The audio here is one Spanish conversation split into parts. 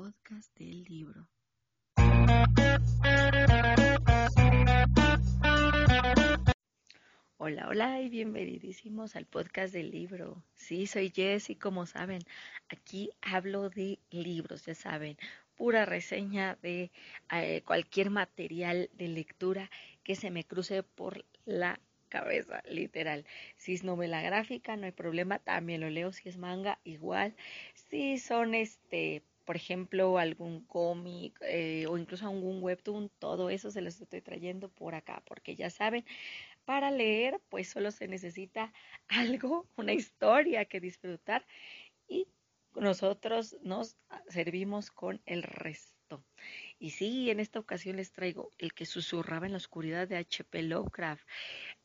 podcast del libro. Hola, hola y bienvenidísimos al podcast del libro. Sí, soy Jess y como saben, aquí hablo de libros, ya saben, pura reseña de eh, cualquier material de lectura que se me cruce por la cabeza, literal. Si es novela gráfica, no hay problema, también lo leo. Si es manga, igual. Si son este por ejemplo, algún cómic eh, o incluso algún webtoon, todo eso se los estoy trayendo por acá, porque ya saben, para leer, pues solo se necesita algo, una historia que disfrutar y nosotros nos servimos con el resto. Y sí, en esta ocasión les traigo el que susurraba en la oscuridad de H.P. Lovecraft.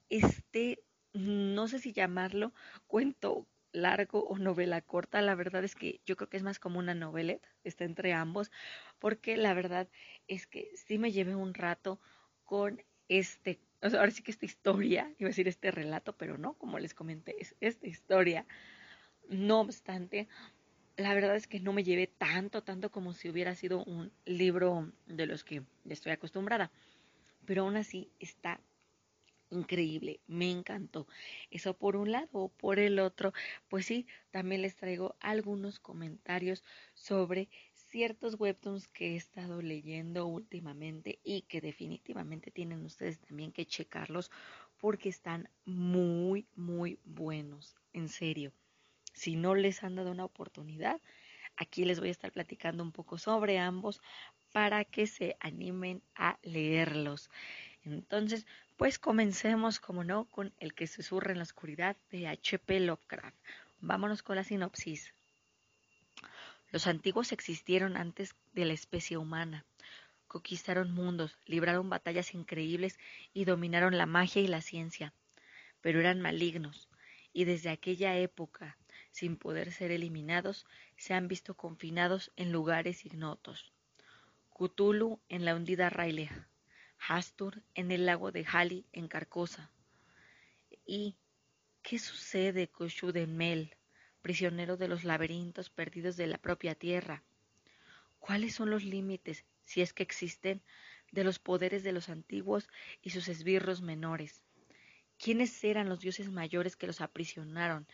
Este, no sé si llamarlo cuento largo o novela corta, la verdad es que yo creo que es más como una noveleta, está entre ambos, porque la verdad es que sí me llevé un rato con este, o sea, ahora sí que esta historia, iba a decir este relato, pero no, como les comenté, es esta historia. No obstante, la verdad es que no me llevé tanto, tanto como si hubiera sido un libro de los que estoy acostumbrada, pero aún así está increíble, me encantó. Eso por un lado, por el otro, pues sí, también les traigo algunos comentarios sobre ciertos webtoons que he estado leyendo últimamente y que definitivamente tienen ustedes también que checarlos porque están muy, muy buenos, en serio. Si no les han dado una oportunidad, aquí les voy a estar platicando un poco sobre ambos para que se animen a leerlos. Entonces, pues comencemos, como no, con El que susurra en la oscuridad de H.P. Lovecraft. Vámonos con la sinopsis. Los antiguos existieron antes de la especie humana. Conquistaron mundos, libraron batallas increíbles y dominaron la magia y la ciencia. Pero eran malignos, y desde aquella época, sin poder ser eliminados, se han visto confinados en lugares ignotos. Cthulhu en la hundida Hastur en el lago de Hali en Carcosa. ¿Y qué sucede con Shudemel, prisionero de los laberintos perdidos de la propia tierra? ¿Cuáles son los límites, si es que existen, de los poderes de los antiguos y sus esbirros menores? ¿Quiénes eran los dioses mayores que los aprisionaron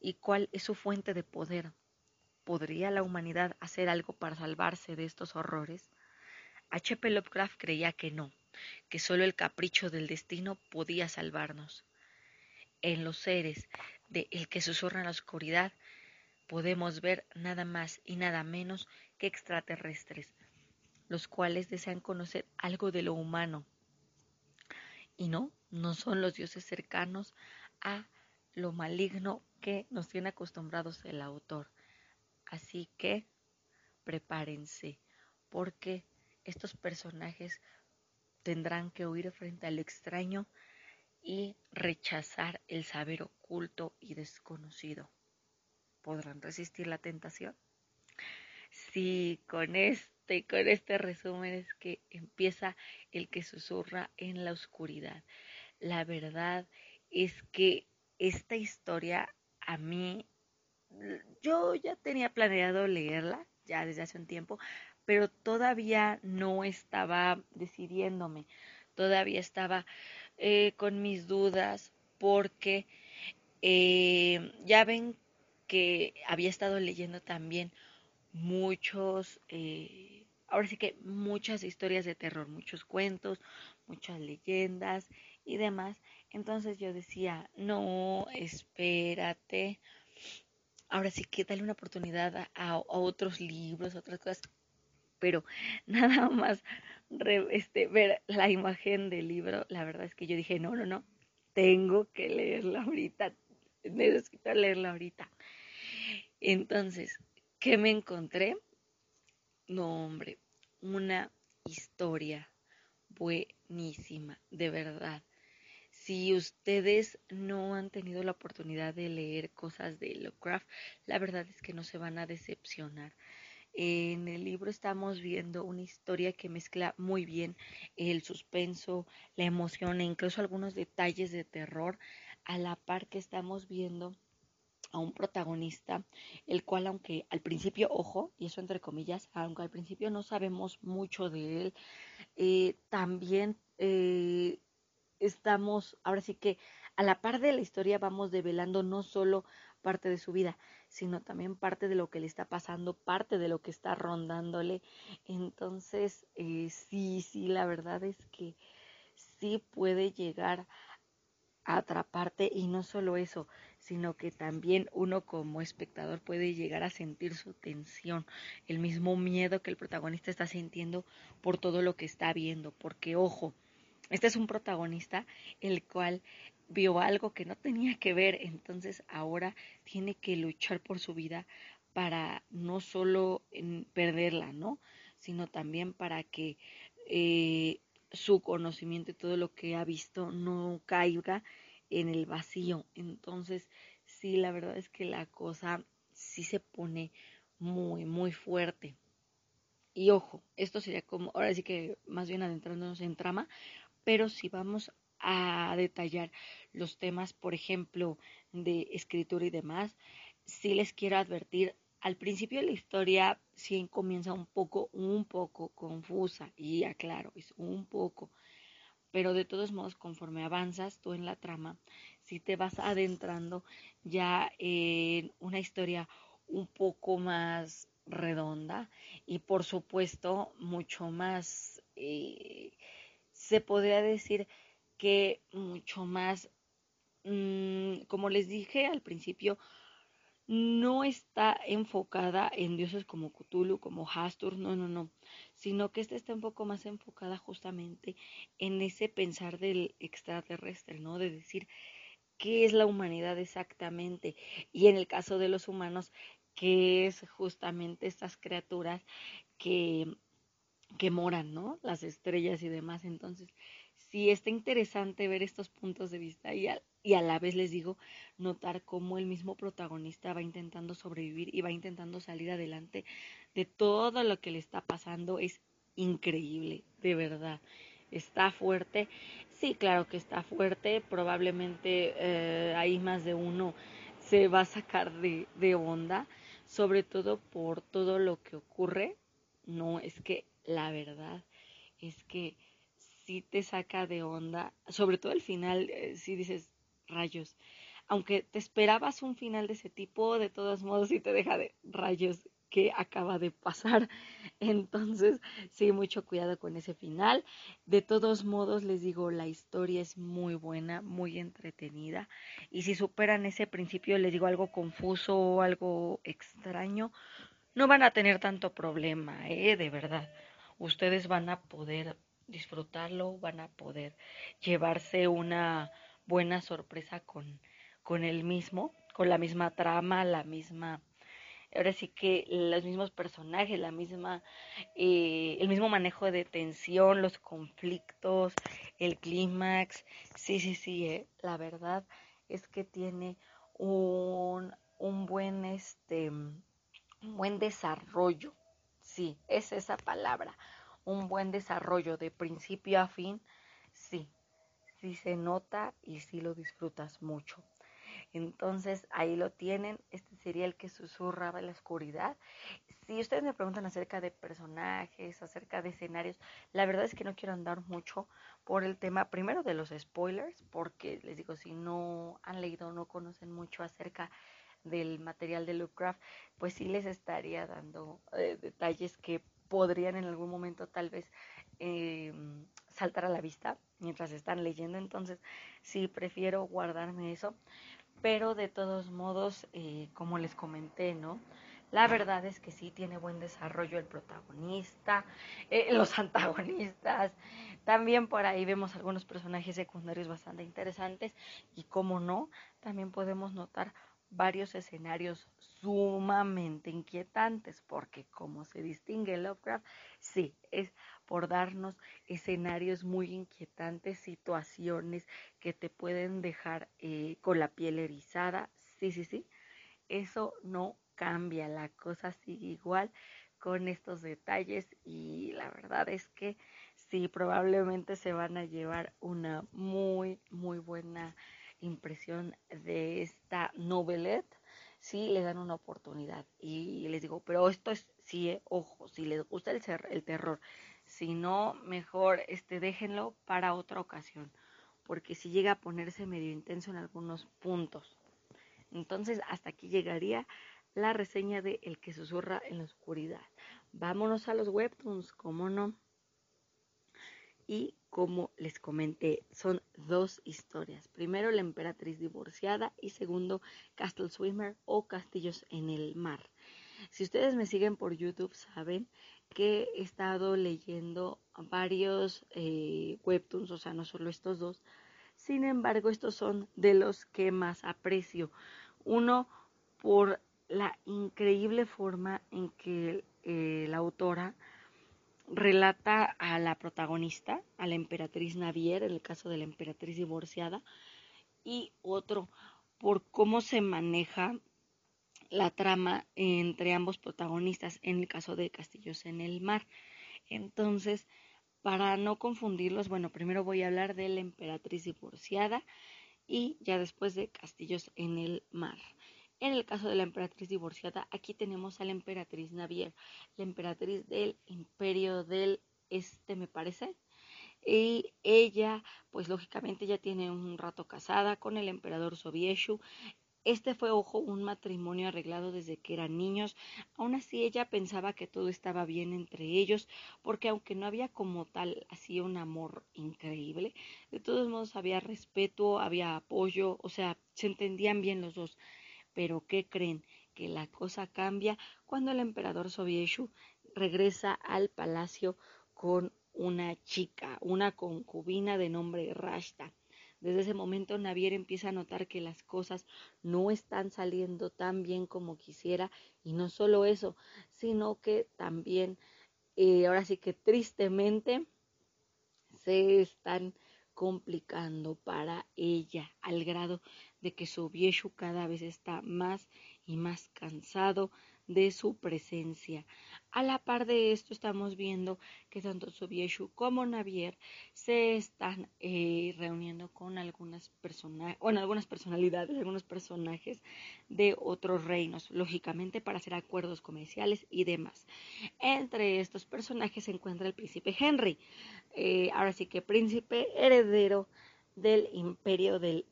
y cuál es su fuente de poder? ¿Podría la humanidad hacer algo para salvarse de estos horrores? H.P. Lovecraft creía que no, que solo el capricho del destino podía salvarnos. En los seres de El que susurra en la oscuridad podemos ver nada más y nada menos que extraterrestres, los cuales desean conocer algo de lo humano. Y no, no son los dioses cercanos a lo maligno que nos tiene acostumbrados el autor. Así que prepárense, porque estos personajes tendrán que huir frente al extraño y rechazar el saber oculto y desconocido. ¿Podrán resistir la tentación? Sí, con este, con este resumen es que empieza el que susurra en la oscuridad. La verdad es que esta historia a mí, yo ya tenía planeado leerla ya desde hace un tiempo, pero todavía no estaba decidiéndome, todavía estaba eh, con mis dudas porque eh, ya ven que había estado leyendo también muchos, eh, ahora sí que muchas historias de terror, muchos cuentos, muchas leyendas y demás. Entonces yo decía, no, espérate. Ahora sí que dale una oportunidad a, a otros libros, otras cosas pero nada más este, ver la imagen del libro, la verdad es que yo dije, no, no, no, tengo que leerla ahorita, necesito leerla ahorita. Entonces, ¿qué me encontré? No, hombre, una historia buenísima, de verdad. Si ustedes no han tenido la oportunidad de leer cosas de Lovecraft, la verdad es que no se van a decepcionar. En el libro estamos viendo una historia que mezcla muy bien el suspenso, la emoción e incluso algunos detalles de terror, a la par que estamos viendo a un protagonista, el cual aunque al principio, ojo, y eso entre comillas, aunque al principio no sabemos mucho de él, eh, también eh, estamos, ahora sí que a la par de la historia vamos develando no solo parte de su vida, sino también parte de lo que le está pasando, parte de lo que está rondándole. Entonces, eh, sí, sí, la verdad es que sí puede llegar a atraparte y no solo eso, sino que también uno como espectador puede llegar a sentir su tensión, el mismo miedo que el protagonista está sintiendo por todo lo que está viendo, porque ojo, este es un protagonista el cual vio algo que no tenía que ver, entonces ahora tiene que luchar por su vida para no solo perderla, ¿no? Sino también para que eh, su conocimiento y todo lo que ha visto no caiga en el vacío. Entonces, sí, la verdad es que la cosa sí se pone muy, muy fuerte. Y ojo, esto sería como, ahora sí que más bien adentrándonos en trama, pero si vamos a detallar los temas, por ejemplo, de escritura y demás, sí les quiero advertir, al principio de la historia sí comienza un poco, un poco confusa, y aclaro, es un poco, pero de todos modos, conforme avanzas tú en la trama, si te vas adentrando ya en una historia un poco más redonda y por supuesto mucho más eh, se podría decir que mucho más, mm, como les dije al principio, no está enfocada en dioses como Cthulhu, como Hastur, no, no, no, sino que esta está un poco más enfocada justamente en ese pensar del extraterrestre, ¿no? De decir qué es la humanidad exactamente y en el caso de los humanos, qué es justamente estas criaturas que que moran, ¿no? Las estrellas y demás. Entonces, sí está interesante ver estos puntos de vista y a, y a la vez les digo, notar cómo el mismo protagonista va intentando sobrevivir y va intentando salir adelante de todo lo que le está pasando. Es increíble, de verdad. Está fuerte. Sí, claro que está fuerte. Probablemente eh, hay más de uno se va a sacar de, de onda, sobre todo por todo lo que ocurre. No, es que la verdad es que sí te saca de onda, sobre todo el final, eh, si dices rayos, aunque te esperabas un final de ese tipo, de todos modos sí te deja de rayos que acaba de pasar. Entonces, sí, mucho cuidado con ese final. De todos modos, les digo, la historia es muy buena, muy entretenida. Y si superan ese principio, les digo algo confuso o algo extraño, no van a tener tanto problema, ¿eh? De verdad ustedes van a poder disfrutarlo, van a poder llevarse una buena sorpresa con, con el mismo, con la misma trama, la misma, ahora sí que los mismos personajes, la misma, eh, el mismo manejo de tensión, los conflictos, el clímax, sí, sí, sí, eh, la verdad es que tiene un, un buen, este, un buen desarrollo. Sí, es esa palabra, un buen desarrollo de principio a fin, sí, sí se nota y sí lo disfrutas mucho. Entonces ahí lo tienen, este sería el que susurraba en la oscuridad. Si ustedes me preguntan acerca de personajes, acerca de escenarios, la verdad es que no quiero andar mucho por el tema, primero de los spoilers, porque les digo, si no han leído o no conocen mucho acerca del material de Lovecraft, pues sí les estaría dando eh, detalles que podrían en algún momento tal vez eh, saltar a la vista mientras están leyendo. Entonces sí prefiero guardarme eso. Pero de todos modos, eh, como les comenté, ¿no? La verdad es que sí tiene buen desarrollo el protagonista, los antagonistas. También por ahí vemos algunos personajes secundarios bastante interesantes y como no, también podemos notar varios escenarios sumamente inquietantes, porque como se distingue Lovecraft, sí, es por darnos escenarios muy inquietantes, situaciones que te pueden dejar eh, con la piel erizada, sí, sí, sí, eso no cambia, la cosa sigue igual con estos detalles y la verdad es que sí, probablemente se van a llevar una muy, muy buena impresión de esta novelette si le dan una oportunidad. Y les digo, pero esto es, sí, eh, ojo, si les gusta el, el terror, si no, mejor este, déjenlo para otra ocasión, porque si llega a ponerse medio intenso en algunos puntos. Entonces, hasta aquí llegaría la reseña de El que susurra en la oscuridad. Vámonos a los webtoons, ¿cómo no? Y como les comenté, son dos historias. Primero, La emperatriz divorciada y segundo, Castle Swimmer o Castillos en el mar. Si ustedes me siguen por YouTube, saben que he estado leyendo varios eh, webtoons, o sea, no solo estos dos. Sin embargo, estos son de los que más aprecio. Uno, por la increíble forma en que eh, la autora relata a la protagonista, a la emperatriz Navier, en el caso de la emperatriz divorciada, y otro por cómo se maneja la trama entre ambos protagonistas en el caso de Castillos en el Mar. Entonces, para no confundirlos, bueno, primero voy a hablar de la emperatriz divorciada y ya después de Castillos en el Mar. En el caso de la emperatriz divorciada, aquí tenemos a la emperatriz Navier, la emperatriz del imperio del este, me parece. Y ella, pues lógicamente ya tiene un rato casada con el emperador Sobieshu. Este fue, ojo, un matrimonio arreglado desde que eran niños. Aún así ella pensaba que todo estaba bien entre ellos, porque aunque no había como tal así un amor increíble, de todos modos había respeto, había apoyo, o sea, se entendían bien los dos. Pero ¿qué creen? Que la cosa cambia cuando el emperador Sobieshu regresa al palacio con una chica, una concubina de nombre Rashta. Desde ese momento Navier empieza a notar que las cosas no están saliendo tan bien como quisiera y no solo eso, sino que también, eh, ahora sí que tristemente, se están complicando para ella al grado de que Sobieshu cada vez está más y más cansado de su presencia. A la par de esto estamos viendo que tanto Sobieshu como Navier se están eh, reuniendo con algunas personas, algunas personalidades, algunos personajes de otros reinos, lógicamente para hacer acuerdos comerciales y demás. Entre estos personajes se encuentra el príncipe Henry, eh, ahora sí que príncipe heredero del imperio del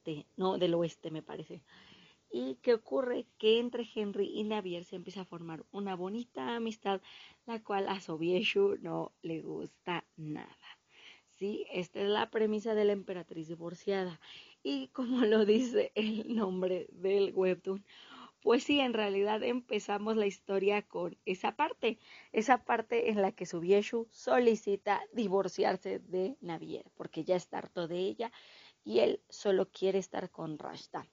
este, no del oeste me parece. ¿Y qué ocurre? Que entre Henry y Navier se empieza a formar una bonita amistad, la cual a Sobieshu no le gusta nada. Sí, esta es la premisa de la emperatriz divorciada. Y como lo dice el nombre del webtoon, pues sí, en realidad empezamos la historia con esa parte, esa parte en la que Sobieshu solicita divorciarse de Navier, porque ya está harto de ella y él solo quiere estar con Rashta.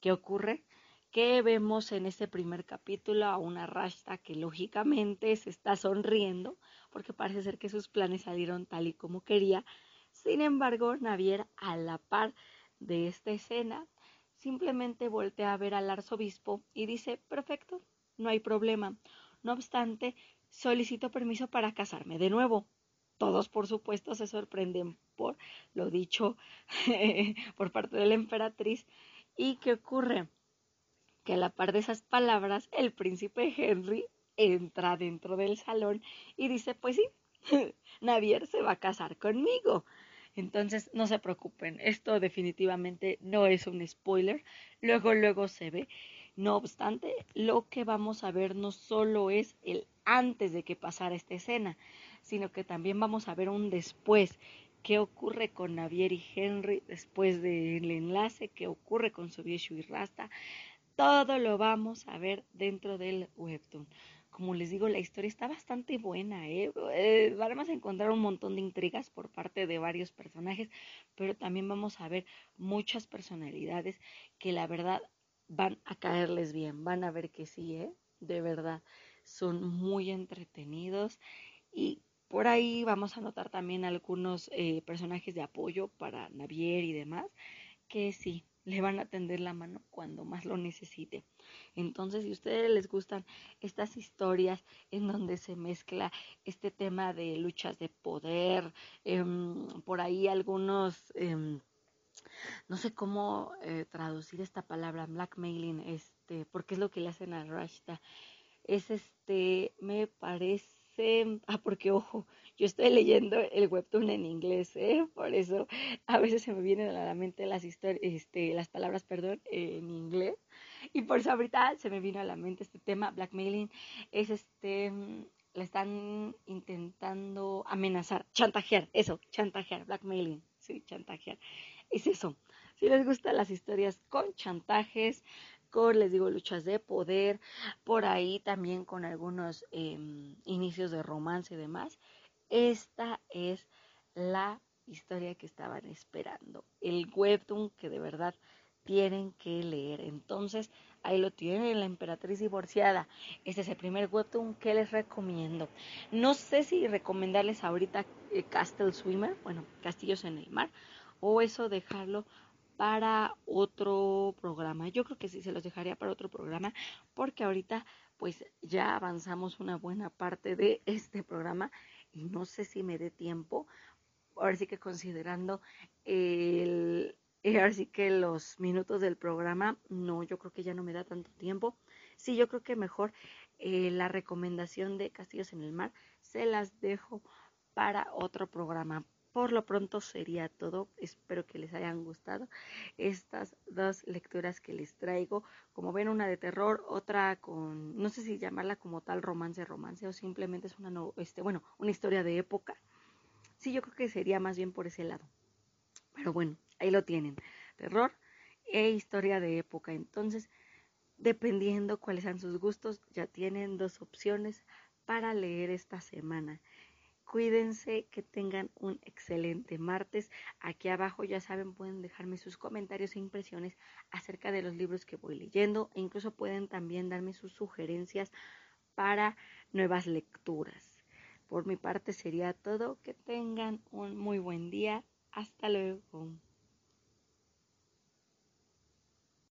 ¿Qué ocurre? Que vemos en este primer capítulo a una Rashta que lógicamente se está sonriendo porque parece ser que sus planes salieron tal y como quería. Sin embargo, Navier, a la par de esta escena, simplemente voltea a ver al arzobispo y dice, perfecto, no hay problema. No obstante, solicito permiso para casarme de nuevo. Todos, por supuesto, se sorprenden por lo dicho por parte de la emperatriz ¿Y qué ocurre? Que a la par de esas palabras, el príncipe Henry entra dentro del salón y dice, pues sí, Navier se va a casar conmigo. Entonces, no se preocupen, esto definitivamente no es un spoiler, luego, luego se ve. No obstante, lo que vamos a ver no solo es el antes de que pasara esta escena, sino que también vamos a ver un después qué ocurre con Navier y Henry después del enlace, qué ocurre con Sobieshu y Rasta, todo lo vamos a ver dentro del webtoon. Como les digo, la historia está bastante buena, ¿eh? ¿eh? vamos a encontrar un montón de intrigas por parte de varios personajes, pero también vamos a ver muchas personalidades que la verdad van a caerles bien, van a ver que sí, ¿eh? De verdad, son muy entretenidos y por ahí vamos a notar también algunos eh, personajes de apoyo para Navier y demás, que sí, le van a tender la mano cuando más lo necesite. Entonces, si a ustedes les gustan estas historias en donde se mezcla este tema de luchas de poder, em, por ahí algunos, em, no sé cómo eh, traducir esta palabra, blackmailing, este, porque es lo que le hacen a Rashta. Es este, me parece, ah, porque ojo, yo estoy leyendo el webtoon en inglés, ¿eh? por eso a veces se me vienen a la mente las historias, este, las palabras, perdón, en inglés. Y por eso ahorita se me vino a la mente este tema, blackmailing, es este, le están intentando amenazar, chantajear, eso, chantajear, blackmailing, sí, chantajear, es eso. Si les gustan las historias con chantajes, les digo, luchas de poder, por ahí también con algunos em, inicios de romance y demás, esta es la historia que estaban esperando, el webtoon que de verdad tienen que leer. Entonces, ahí lo tienen, La Emperatriz Divorciada. Este es el primer webtoon que les recomiendo. No sé si recomendarles ahorita eh, Castle Swimmer, bueno, Castillos en el Mar, o eso dejarlo para otro programa. Yo creo que sí se los dejaría para otro programa, porque ahorita pues ya avanzamos una buena parte de este programa y no sé si me dé tiempo. Ahora sí que considerando el, eh, ahora sí que los minutos del programa, no, yo creo que ya no me da tanto tiempo. Sí, yo creo que mejor eh, la recomendación de Castillos en el Mar se las dejo para otro programa. Por lo pronto sería todo. Espero que les hayan gustado estas dos lecturas que les traigo. Como ven, una de terror, otra con, no sé si llamarla como tal romance, romance o simplemente es una, este, bueno, una historia de época. Sí, yo creo que sería más bien por ese lado. Pero bueno, ahí lo tienen. Terror e historia de época. Entonces, dependiendo cuáles sean sus gustos, ya tienen dos opciones para leer esta semana. Cuídense, que tengan un excelente martes. Aquí abajo, ya saben, pueden dejarme sus comentarios e impresiones acerca de los libros que voy leyendo e incluso pueden también darme sus sugerencias para nuevas lecturas. Por mi parte sería todo. Que tengan un muy buen día. Hasta luego.